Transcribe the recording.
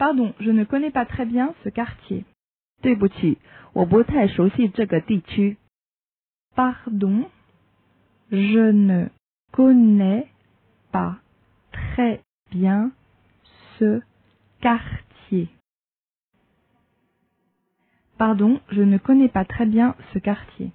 Pardon, je ne connais pas très bien ce quartier. 对不起，我不太熟悉这个地区。Pardon, je ne connais pas très bien ce quartier. Pardon, je ne connais pas très bien ce quartier.